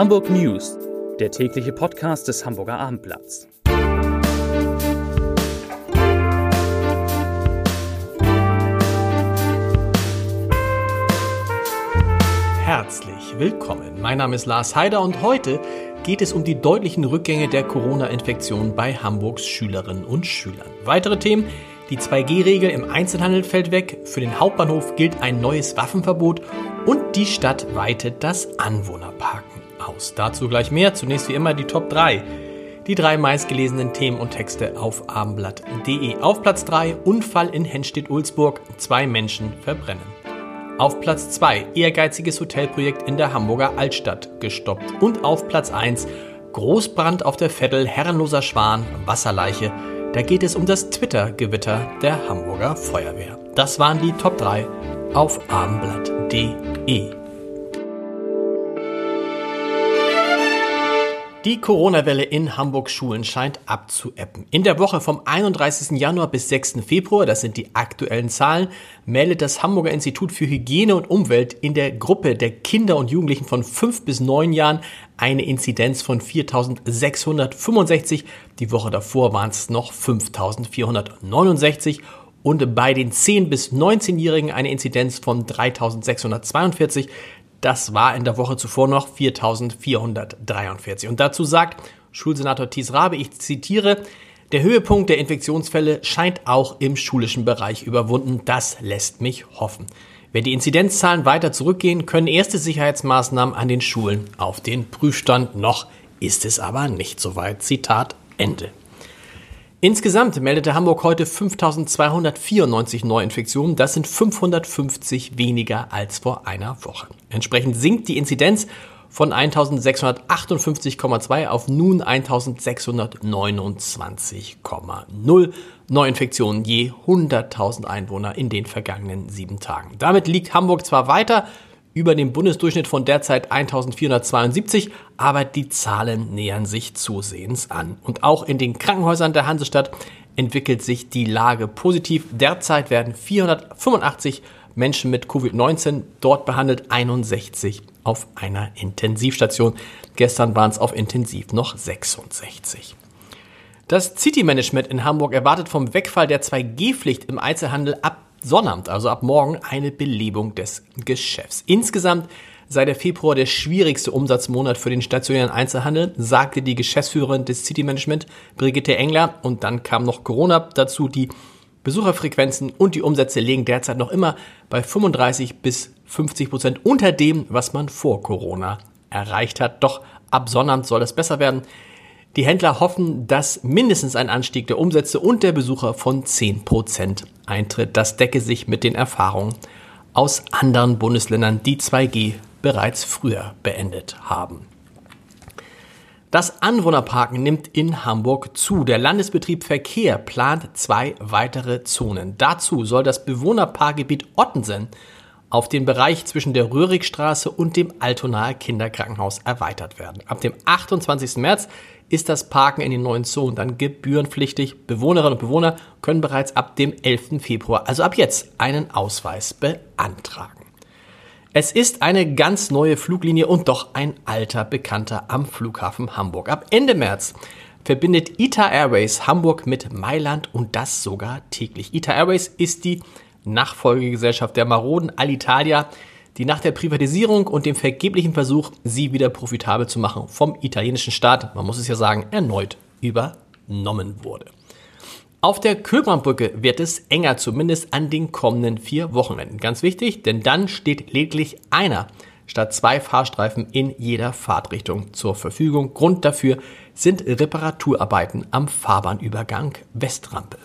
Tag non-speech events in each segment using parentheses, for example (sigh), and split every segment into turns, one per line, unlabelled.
Hamburg News, der tägliche Podcast des Hamburger Abendblatts.
Herzlich willkommen. Mein Name ist Lars Heider und heute geht es um die deutlichen Rückgänge der Corona-Infektion bei Hamburgs Schülerinnen und Schülern. Weitere Themen die 2G-Regel im Einzelhandel fällt weg, für den Hauptbahnhof gilt ein neues Waffenverbot und die Stadt weitet das Anwohnerparken aus. Dazu gleich mehr. Zunächst wie immer die Top 3. Die drei meistgelesenen Themen und Texte auf abendblatt.de. Auf Platz 3 Unfall in Henstedt-Ulzburg. Zwei Menschen verbrennen. Auf Platz 2 Ehrgeiziges Hotelprojekt in der Hamburger Altstadt gestoppt. Und auf Platz 1 Großbrand auf der Vettel, herrenloser Schwan, Wasserleiche. Da geht es um das Twitter-Gewitter der Hamburger Feuerwehr. Das waren die Top 3 auf abendblatt.de. Die Corona-Welle in Hamburgs Schulen scheint abzuebben. In der Woche vom 31. Januar bis 6. Februar, das sind die aktuellen Zahlen, meldet das Hamburger Institut für Hygiene und Umwelt in der Gruppe der Kinder und Jugendlichen von 5 bis 9 Jahren eine Inzidenz von 4.665. Die Woche davor waren es noch 5.469 und bei den 10 bis 19-Jährigen eine Inzidenz von 3.642. Das war in der Woche zuvor noch 4443. Und dazu sagt Schulsenator Thies Rabe, ich zitiere, der Höhepunkt der Infektionsfälle scheint auch im schulischen Bereich überwunden. Das lässt mich hoffen. Wenn die Inzidenzzahlen weiter zurückgehen, können erste Sicherheitsmaßnahmen an den Schulen auf den Prüfstand. Noch ist es aber nicht so weit. Zitat Ende. Insgesamt meldete Hamburg heute 5294 Neuinfektionen. Das sind 550 weniger als vor einer Woche. Entsprechend sinkt die Inzidenz von 1658,2 auf nun 1629,0 Neuinfektionen je 100.000 Einwohner in den vergangenen sieben Tagen. Damit liegt Hamburg zwar weiter über dem Bundesdurchschnitt von derzeit 1472, aber die Zahlen nähern sich zusehends an. Und auch in den Krankenhäusern der Hansestadt entwickelt sich die Lage positiv. Derzeit werden 485 Menschen mit Covid-19 dort behandelt, 61 auf einer Intensivstation. Gestern waren es auf Intensiv noch 66. Das City Management in Hamburg erwartet vom Wegfall der 2G-Pflicht im Einzelhandel ab Sonnabend, also ab morgen, eine Belebung des Geschäfts. Insgesamt sei der Februar der schwierigste Umsatzmonat für den stationären Einzelhandel, sagte die Geschäftsführerin des City Management, Brigitte Engler. Und dann kam noch Corona dazu. Die Besucherfrequenzen und die Umsätze liegen derzeit noch immer bei 35 bis 50 Prozent unter dem, was man vor Corona erreicht hat. Doch ab Sonnabend soll es besser werden. Die Händler hoffen, dass mindestens ein Anstieg der Umsätze und der Besucher von 10% eintritt. Das decke sich mit den Erfahrungen aus anderen Bundesländern, die 2G bereits früher beendet haben. Das Anwohnerparken nimmt in Hamburg zu. Der Landesbetrieb Verkehr plant zwei weitere Zonen. Dazu soll das Bewohnerparkgebiet Ottensen auf den Bereich zwischen der Röhrigstraße und dem Altonaer Kinderkrankenhaus erweitert werden. Ab dem 28. März ist das Parken in den neuen Zonen dann gebührenpflichtig. Bewohnerinnen und Bewohner können bereits ab dem 11. Februar, also ab jetzt, einen Ausweis beantragen. Es ist eine ganz neue Fluglinie und doch ein alter Bekannter am Flughafen Hamburg. Ab Ende März verbindet ITA Airways Hamburg mit Mailand und das sogar täglich. ITA Airways ist die Nachfolgegesellschaft der maroden Alitalia, die nach der Privatisierung und dem vergeblichen Versuch, sie wieder profitabel zu machen, vom italienischen Staat, man muss es ja sagen, erneut übernommen wurde. Auf der Köbrandbrücke wird es enger, zumindest an den kommenden vier Wochenenden. Ganz wichtig, denn dann steht lediglich einer statt zwei Fahrstreifen in jeder Fahrtrichtung zur Verfügung. Grund dafür sind Reparaturarbeiten am Fahrbahnübergang Westrampe.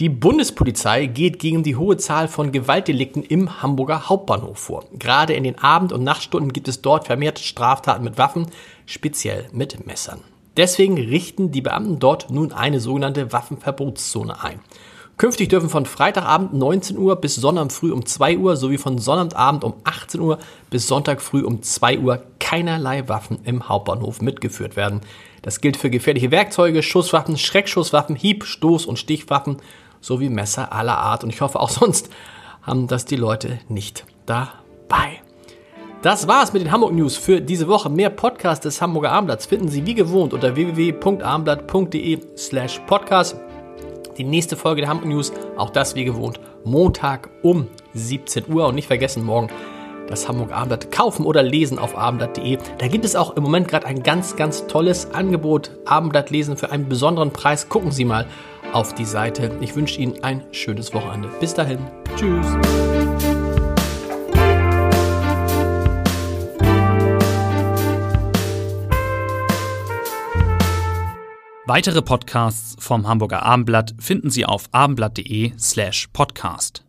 Die Bundespolizei geht gegen die hohe Zahl von Gewaltdelikten im Hamburger Hauptbahnhof vor. Gerade in den Abend- und Nachtstunden gibt es dort vermehrt Straftaten mit Waffen, speziell mit Messern. Deswegen richten die Beamten dort nun eine sogenannte Waffenverbotszone ein. Künftig dürfen von Freitagabend 19 Uhr bis Sonnabend früh um 2 Uhr sowie von Sonnabendabend um 18 Uhr bis Sonntag früh um 2 Uhr keinerlei Waffen im Hauptbahnhof mitgeführt werden. Das gilt für gefährliche Werkzeuge, Schusswaffen, Schreckschusswaffen, Hieb-, Stoß- und Stichwaffen sowie Messer aller Art. Und ich hoffe auch (laughs) sonst haben das die Leute nicht dabei. Das war's mit den Hamburg News für diese Woche. Mehr Podcasts des Hamburger Abendblatts finden Sie wie gewohnt unter www.abendblatt.de slash podcast. Die nächste Folge der Hamburg News, auch das wie gewohnt, Montag um 17 Uhr. Und nicht vergessen, morgen das Hamburg Abendblatt kaufen oder lesen auf abendblatt.de. Da gibt es auch im Moment gerade ein ganz, ganz tolles Angebot. Abendblatt lesen für einen besonderen Preis. Gucken Sie mal auf die Seite. Ich wünsche Ihnen ein schönes Wochenende. Bis dahin. Tschüss.
Weitere Podcasts vom Hamburger Abendblatt finden Sie auf abendblatt.de slash podcast.